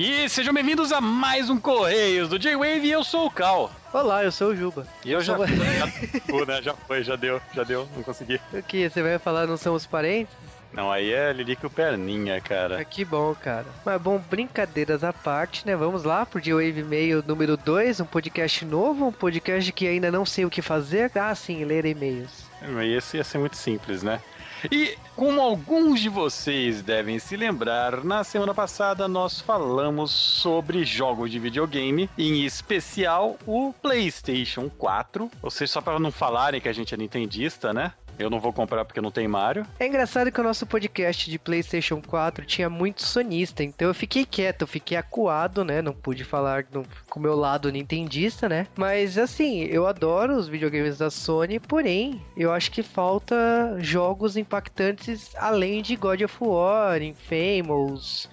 E sejam bem-vindos a mais um Correios do J-Wave e eu sou o Cal. Olá, eu sou o Juba. E eu já, já, já, né? já foi, já deu, já deu, não consegui. O que? Você vai falar não somos parentes? Não, aí é Lilico Perninha, cara. Ah, que bom, cara. Mas bom, brincadeiras à parte, né? Vamos lá pro J-Wave Mail número 2, um podcast novo, um podcast que ainda não sei o que fazer. Ah, sim, ler e-mails. Esse ia ser muito simples, né? E como alguns de vocês devem se lembrar, na semana passada nós falamos sobre jogos de videogame, em especial o PlayStation 4. Ou seja, só para não falarem que a gente é nintendista, né? Eu não vou comprar porque não tem Mario. É engraçado que o nosso podcast de PlayStation 4 tinha muito sonista, então eu fiquei quieto, eu fiquei acuado, né? Não pude falar no, com o meu lado nintendista, né? Mas assim, eu adoro os videogames da Sony, porém, eu acho que falta jogos impactantes além de God of War, Infamous.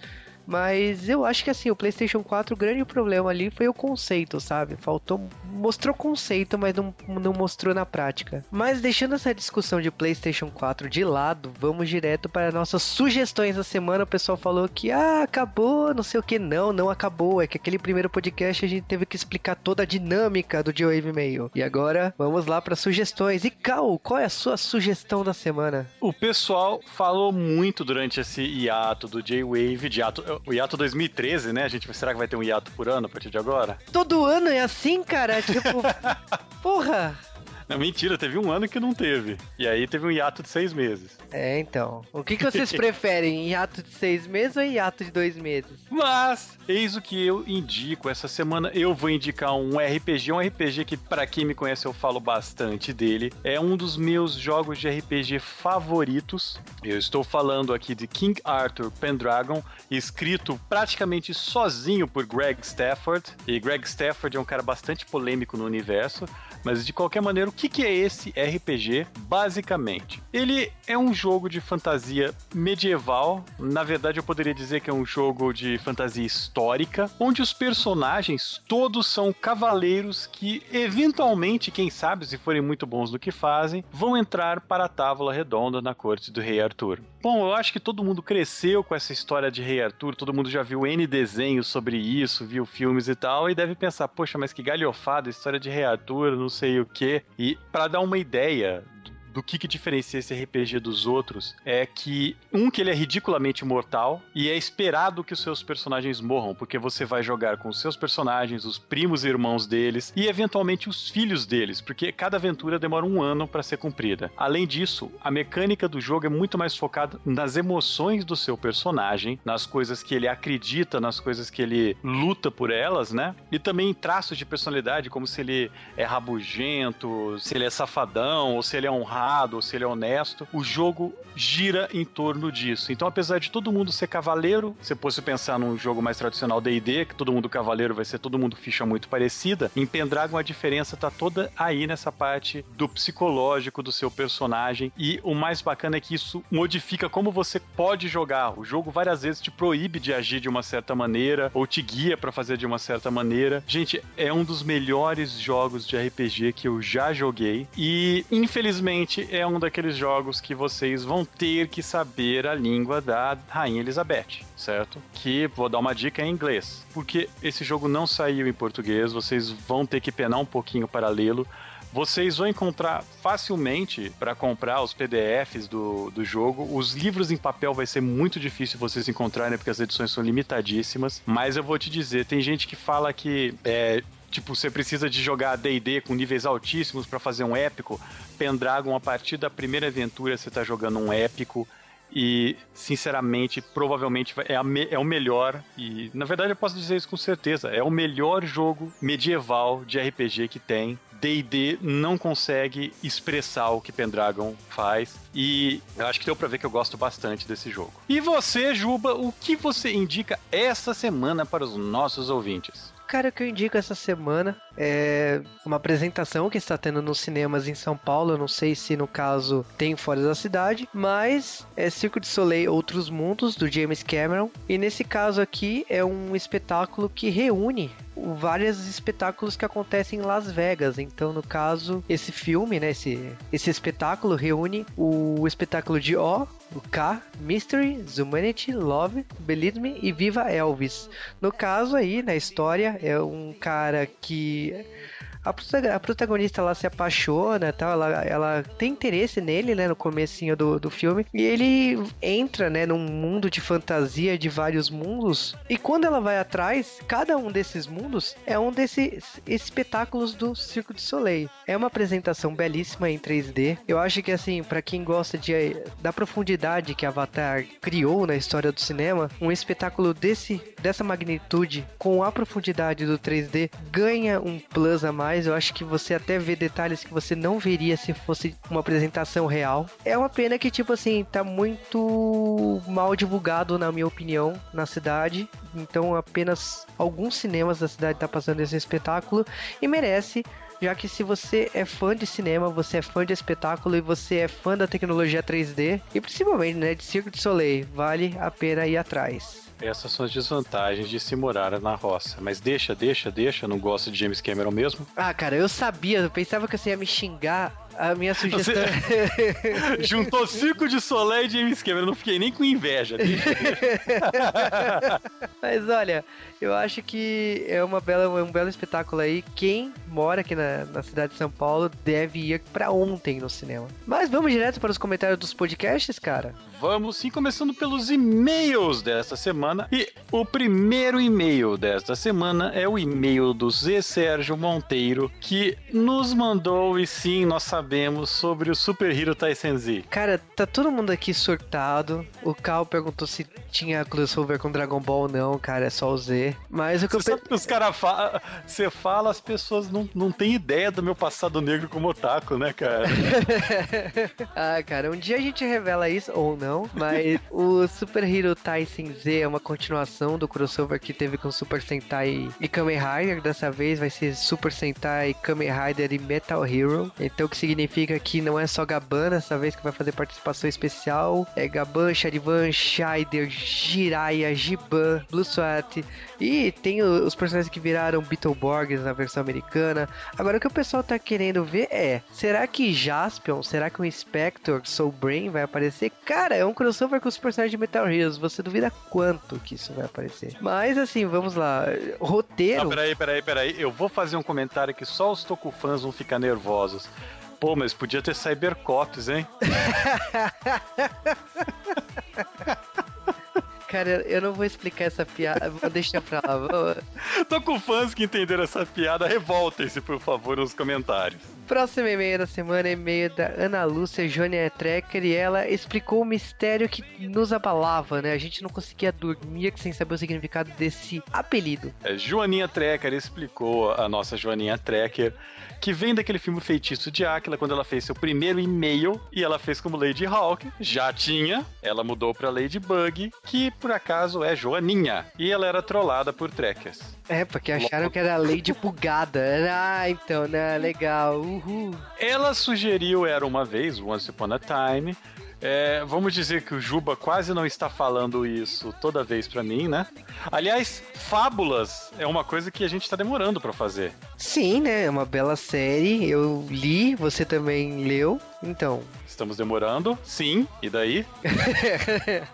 Mas eu acho que assim, o PlayStation 4, o grande problema ali foi o conceito, sabe? Faltou. Mostrou conceito, mas não, não mostrou na prática. Mas deixando essa discussão de PlayStation 4 de lado, vamos direto para nossas sugestões da semana. O pessoal falou que, ah, acabou, não sei o que. Não, não acabou. É que aquele primeiro podcast a gente teve que explicar toda a dinâmica do J-Wave Mail. E agora, vamos lá para sugestões. E Cal, qual é a sua sugestão da semana? O pessoal falou muito durante esse hiato do J-Wave, de o hiato 2013, né? A gente será que vai ter um hiato por ano a partir de agora? Todo ano é assim, cara? Tipo, porra! Não, mentira, teve um ano que não teve. E aí teve um hiato de seis meses. É, então. O que, que vocês preferem? Hiato de seis meses ou hiato de dois meses? Mas, eis o que eu indico. Essa semana eu vou indicar um RPG, um RPG que, para quem me conhece, eu falo bastante dele. É um dos meus jogos de RPG favoritos. Eu estou falando aqui de King Arthur Pendragon, escrito praticamente sozinho por Greg Stafford. E Greg Stafford é um cara bastante polêmico no universo. Mas de qualquer maneira, o que, que é esse RPG? Basicamente, ele é um jogo de fantasia medieval. Na verdade, eu poderia dizer que é um jogo de fantasia histórica, onde os personagens todos são cavaleiros que, eventualmente, quem sabe, se forem muito bons no que fazem, vão entrar para a tábua redonda na corte do rei Arthur. Bom, eu acho que todo mundo cresceu com essa história de rei Arthur, todo mundo já viu N desenhos sobre isso, viu filmes e tal, e deve pensar, poxa, mas que galhofada, história de rei Arthur, não sei o que. E para dar uma ideia do que, que diferencia esse RPG dos outros é que, um, que ele é ridiculamente mortal e é esperado que os seus personagens morram, porque você vai jogar com os seus personagens, os primos e irmãos deles e eventualmente os filhos deles, porque cada aventura demora um ano para ser cumprida. Além disso, a mecânica do jogo é muito mais focada nas emoções do seu personagem, nas coisas que ele acredita, nas coisas que ele luta por elas, né? E também em traços de personalidade, como se ele é rabugento, se ele é safadão ou se ele é honrado honrado ou se ele é honesto, o jogo gira em torno disso. Então, apesar de todo mundo ser cavaleiro, se fosse pensar num jogo mais tradicional D&D, que todo mundo cavaleiro vai ser todo mundo ficha muito parecida, em Pendragon a diferença tá toda aí nessa parte do psicológico do seu personagem e o mais bacana é que isso modifica como você pode jogar. O jogo várias vezes te proíbe de agir de uma certa maneira ou te guia para fazer de uma certa maneira. Gente, é um dos melhores jogos de RPG que eu já joguei e infelizmente é um daqueles jogos que vocês vão ter que saber a língua da Rainha Elizabeth, certo? Que vou dar uma dica em inglês, porque esse jogo não saiu em português, vocês vão ter que penar um pouquinho para lê-lo. Vocês vão encontrar facilmente para comprar os PDFs do, do jogo. Os livros em papel vai ser muito difícil vocês encontrarem, porque as edições são limitadíssimas. Mas eu vou te dizer: tem gente que fala que é, Tipo, você precisa de jogar D&D com níveis altíssimos para fazer um épico. Pendragon, a partir da primeira aventura, você tá jogando um épico. E, sinceramente, provavelmente é, a, é o melhor. E, na verdade, eu posso dizer isso com certeza. É o melhor jogo medieval de RPG que tem. D&D não consegue expressar o que Pendragon faz e eu acho que deu pra ver que eu gosto bastante desse jogo. E você, Juba, o que você indica essa semana para os nossos ouvintes? Cara, o que eu indico essa semana é uma apresentação que está tendo nos cinemas em São Paulo. Eu não sei se no caso tem fora da cidade, mas é Circo de Soleil Outros Mundos do James Cameron. E nesse caso aqui é um espetáculo que reúne vários espetáculos que acontecem em Las Vegas. Então, no caso, esse filme, né, esse, esse espetáculo reúne o espetáculo de O, o K, Mystery, Humanity, Love, Believe Me e Viva Elvis. No caso aí, na história, é um cara que a, protagonista ela se apaixona, tal, ela, ela tem interesse nele, né, no comecinho do, do filme, e ele entra, né, num mundo de fantasia de vários mundos, e quando ela vai atrás, cada um desses mundos é um desses espetáculos do Circo de Soleil. É uma apresentação belíssima em 3D. Eu acho que assim, para quem gosta de da profundidade que Avatar criou na história do cinema, um espetáculo desse dessa magnitude com a profundidade do 3D ganha um plus a mais eu acho que você até vê detalhes que você não veria se fosse uma apresentação real. É uma pena que, tipo assim, tá muito mal divulgado, na minha opinião, na cidade. Então, apenas alguns cinemas da cidade tá passando esse espetáculo e merece já que se você é fã de cinema, você é fã de espetáculo e você é fã da tecnologia 3D e principalmente né, de Circo de Soleil, vale a pena ir atrás. Essas são as desvantagens de se morar na roça. Mas deixa, deixa, deixa. Não gosto de James Cameron mesmo. Ah, cara, eu sabia. Eu pensava que você ia me xingar a minha sugestão. Você... Juntou Circo de Soleil e James Cameron. Não fiquei nem com inveja. Mas olha, eu acho que é uma bela, um belo espetáculo aí. Quem mora aqui na, na cidade de São Paulo deve ir para ontem no cinema. Mas vamos direto para os comentários dos podcasts, cara? Vamos sim, começando pelos e-mails desta semana. E o primeiro e-mail desta semana é o e-mail do Zé Sérgio Monteiro, que nos mandou, e sim, nós sabemos sobre o Super Hero Tyson Z? Cara, tá todo mundo aqui surtado. O Cal perguntou se tinha crossover com Dragon Ball ou não, cara, é só o Z. Mas o que Você eu... sabe que os caras falam... Você fala, as pessoas não, não têm ideia do meu passado negro como otaku, né, cara? ah, cara, um dia a gente revela isso, ou não, mas o Super Hero Tyson Z é uma continuação do crossover que teve com Super Sentai e Kamen Rider. Dessa vez vai ser Super Sentai, Kamen Rider e Metal Hero. Então, o que significa significa que não é só Gaban dessa vez que vai fazer participação especial. É Gaban, Charivan, Scheider, Jiraiya, Giban, Blue Swat. E tem os personagens que viraram Beetleborgs na versão americana. Agora o que o pessoal tá querendo ver é: será que Jaspion, será que o Inspector Soul Brain vai aparecer? Cara, é um crossover com os personagens de Metal Heroes. Você duvida quanto que isso vai aparecer? Mas assim, vamos lá. Roteiro. Ah, peraí, peraí, peraí. Eu vou fazer um comentário que só os Tokufãs vão ficar nervosos. Pô, mas podia ter Cybercops, hein? Cara, eu não vou explicar essa piada, vou deixar pra lá. Vou... Tô com fãs que entenderam essa piada, revoltem-se, por favor, nos comentários. Próximo e-mail da semana é e-mail da Ana Lúcia Jônia Trecker e ela explicou o mistério que nos abalava, né? A gente não conseguia dormir sem saber o significado desse apelido. É, Joaninha Trecker explicou, a nossa Joaninha Trecker, que vem daquele filme Feitiço de Áquila, quando ela fez seu primeiro e-mail e ela fez como Lady Hawk. Já tinha, ela mudou pra Lady Bug, que por acaso é Joaninha. E ela era trollada por trekkers. É, porque acharam que era a Lady Bugada. Ah, então, né? Legal. Ela sugeriu Era Uma Vez, Once Upon a Time, é, vamos dizer que o Juba quase não está falando isso toda vez para mim, né? Aliás, Fábulas é uma coisa que a gente está demorando para fazer. Sim, né? É uma bela série. Eu li, você também leu. Então, Estamos demorando? Sim. E daí?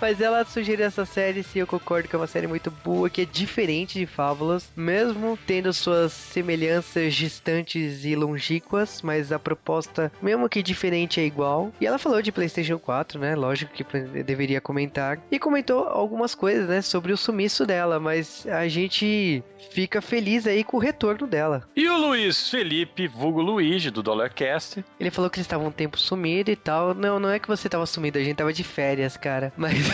Mas ela sugeriu essa série, sim, eu concordo que é uma série muito boa, que é diferente de Fábulas, mesmo tendo suas semelhanças distantes e longínquas, mas a proposta, mesmo que diferente, é igual. E ela falou de PlayStation 4, né? Lógico que deveria comentar. E comentou algumas coisas, né, sobre o sumiço dela, mas a gente fica feliz aí com o retorno dela. E o Luiz Felipe, vulgo Luigi, do Dollarcast. Ele falou que eles estavam um tempo sumido e tal. Não, não é que você tava sumido, a gente tava de férias, cara. Mas.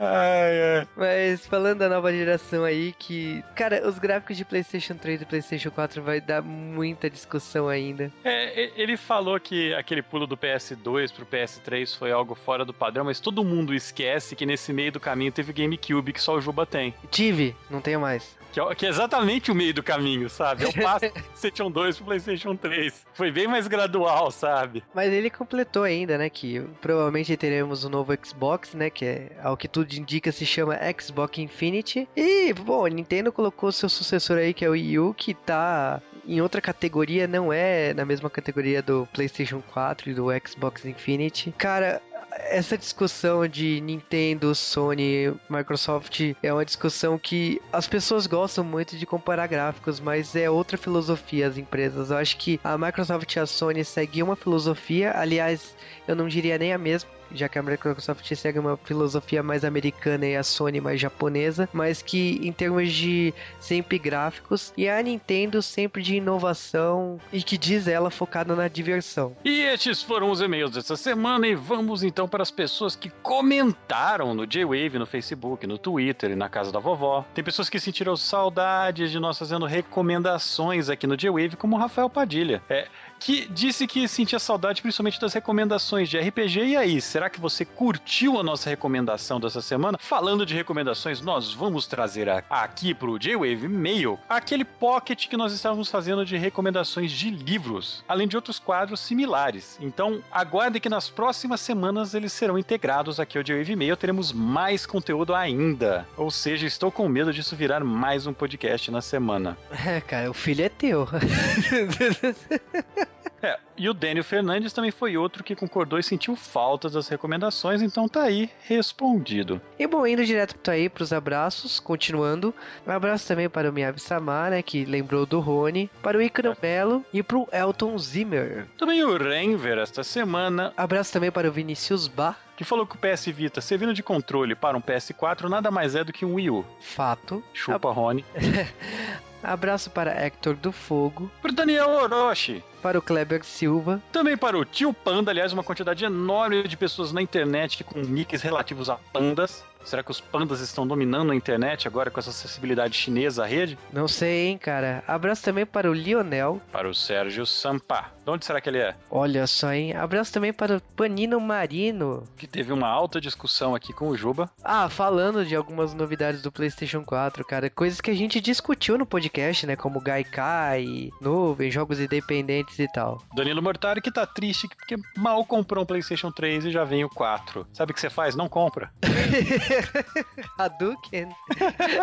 ai, ai. Mas falando da nova geração aí, que. Cara, os gráficos de PlayStation 3 e PlayStation 4 vai dar muita discussão ainda. É, ele falou que aquele pulo do PS2 pro PS3 foi algo fora do padrão, mas todo mundo esquece que nesse meio do caminho teve GameCube que só o Juba tem. Tive, não tenho mais. Que é, que é exatamente o meio do caminho, sabe? Eu passo PlayStation 2 pro PlayStation PlayStation 3. Foi bem mais gradual, sabe? Mas ele completou ainda, né? Que provavelmente teremos um novo Xbox, né? Que é, ao que tudo indica, se chama Xbox Infinity. E, bom, a Nintendo colocou seu sucessor aí, que é o Wii U, que tá em outra categoria, não é na mesma categoria do PlayStation 4 e do Xbox Infinity. Cara, essa discussão de Nintendo, Sony, Microsoft é uma discussão que as pessoas gostam muito de comparar gráficos, mas é outra filosofia as empresas. Eu acho que a Microsoft e a Sony seguem uma filosofia, aliás, eu não diria nem a mesma já que a Microsoft segue uma filosofia mais americana e a Sony mais japonesa, mas que em termos de sempre gráficos e a Nintendo sempre de inovação e que diz ela focada na diversão. E estes foram os e-mails dessa semana e vamos então para as pessoas que comentaram no J-Wave, no Facebook, no Twitter e na casa da vovó. Tem pessoas que sentiram saudades de nós fazendo recomendações aqui no J-Wave, como o Rafael Padilha. É, que disse que sentia saudade principalmente das recomendações de RPG. E aí, será que você curtiu a nossa recomendação dessa semana? Falando de recomendações, nós vamos trazer aqui pro J-Wave Mail aquele pocket que nós estávamos fazendo de recomendações de livros, além de outros quadros similares. Então, aguarde que nas próximas semanas eles serão integrados aqui ao J-Wave Mail. Teremos mais conteúdo ainda. Ou seja, estou com medo disso virar mais um podcast na semana. É, cara, o filho é teu. É, e o Daniel Fernandes também foi outro que concordou e sentiu faltas das recomendações, então tá aí respondido. E bom, indo direto aí pros abraços, continuando. Um abraço também para o Miyabi Samar, né, que lembrou do Rony, para o Icaro Melo e pro Elton Zimmer. Também o Renver esta semana. Abraço também para o Vinicius Bar que falou que o PS Vita, servindo de controle para um PS4, nada mais é do que um Wii U. Fato. Chupa, A... Rony. Abraço para Hector do Fogo. Para Daniel Orochi. Para o Kleber Silva. Também para o Tio Panda, aliás, uma quantidade enorme de pessoas na internet com nicks relativos a pandas. Será que os pandas estão dominando a internet agora com essa acessibilidade chinesa à rede? Não sei, hein, cara. Abraço também para o Lionel. Para o Sérgio Sampa. De onde será que ele é? Olha só, hein. Abraço também para o Panino Marino. Que teve uma alta discussão aqui com o Juba. Ah, falando de algumas novidades do PlayStation 4, cara. Coisas que a gente discutiu no podcast, né? Como Gaikai, nuvem, jogos independentes e tal. Danilo Mortari que tá triste porque mal comprou um PlayStation 3 e já vem o 4. Sabe o que você faz? Não compra. Hadouken.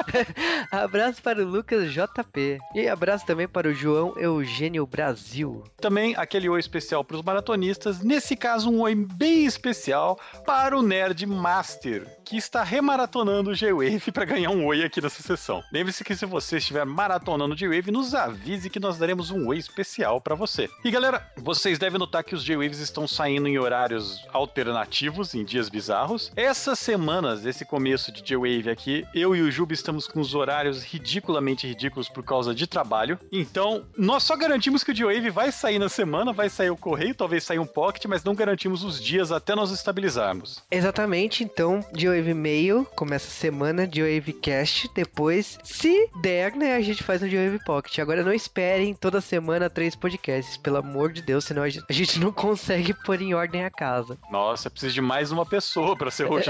abraço para o Lucas JP. E abraço também para o João Eugênio Brasil. Também aquele oi especial para os maratonistas. Nesse caso, um oi bem especial para o Nerd Master, que está remaratonando o G-Wave para ganhar um oi aqui nessa sessão. Lembre-se que se você estiver maratonando o G-Wave, nos avise que nós daremos um oi especial para você. E galera, vocês devem notar que os G-Waves estão saindo em horários alternativos, em dias bizarros. Essas semanas, esse começo de J-Wave aqui, eu e o Juba estamos com os horários ridiculamente ridículos por causa de trabalho. Então, nós só garantimos que o J-Wave vai sair na semana, vai sair o correio, talvez saia um pocket, mas não garantimos os dias até nós estabilizarmos. Exatamente, então, J-Wave Mail começa a semana, J-Wave Cast, depois, se der, né, a gente faz um J-Wave Pocket. Agora não esperem toda semana três podcasts, pelo amor de Deus, senão a gente não consegue pôr em ordem a casa. Nossa, precisa de mais uma pessoa para ser host.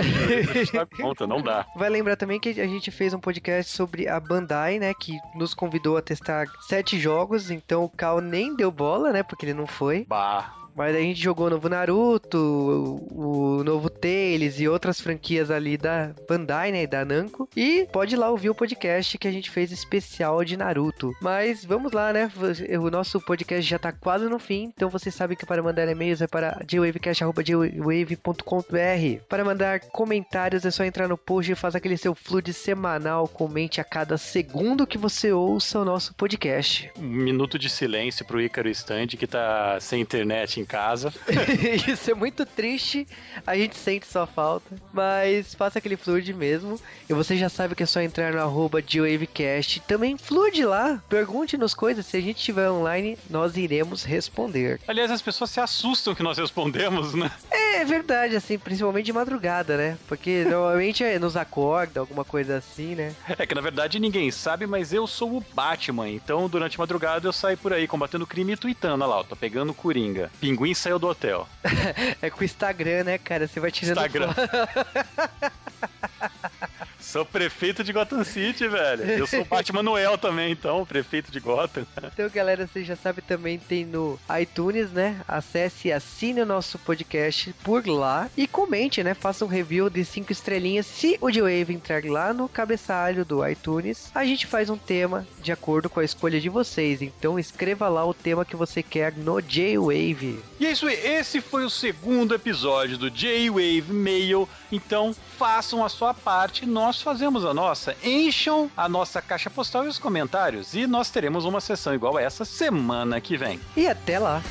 Conta, não dá. Vai lembrar também que a gente fez um podcast sobre a Bandai, né? Que nos convidou a testar sete jogos, então o Cal nem deu bola, né? Porque ele não foi. Bah. Mas a gente jogou o novo Naruto, o, o novo Tales e outras franquias ali da Bandai, né, da Namco. E pode ir lá ouvir o podcast que a gente fez especial de Naruto. Mas vamos lá, né? O nosso podcast já tá quase no fim, então você sabe que para mandar e-mails é para jwavecast.jwave.com.br. Para mandar comentários é só entrar no post e fazer aquele seu flood semanal, comente a cada segundo que você ouça o nosso podcast. Um minuto de silêncio pro Ícaro Stand que tá sem internet em casa. Isso é muito triste, a gente sente sua falta, mas faça aquele flood mesmo. E você já sabe que é só entrar no arroba GeoWavecast. Também flood lá, pergunte-nos coisas, se a gente estiver online, nós iremos responder. Aliás, as pessoas se assustam que nós respondemos, né? É, é verdade, assim, principalmente de madrugada, né? Porque normalmente é, nos acorda, alguma coisa assim, né? É que na verdade ninguém sabe, mas eu sou o Batman, então durante a madrugada eu saio por aí combatendo crime e tweetando, olha lá, ó, tô pegando Coringa. Pinguim saiu do hotel. é com o Instagram, né, cara? Você vai tirando Instagram. Sou prefeito de Gotham City, velho. Eu sou Batman Noel também, então, prefeito de Gotham. Então, galera, você já sabe também tem no iTunes, né? Acesse e assine o nosso podcast por lá e comente, né? Faça um review de cinco estrelinhas. Se o J-Wave entrar lá no cabeçalho do iTunes, a gente faz um tema de acordo com a escolha de vocês. Então, escreva lá o tema que você quer no J-Wave. E é isso aí, esse foi o segundo episódio do J-Wave Mail. Então, façam a sua parte, nós fazemos a nossa. Encham a nossa caixa postal e os comentários. E nós teremos uma sessão igual a essa semana que vem. E até lá!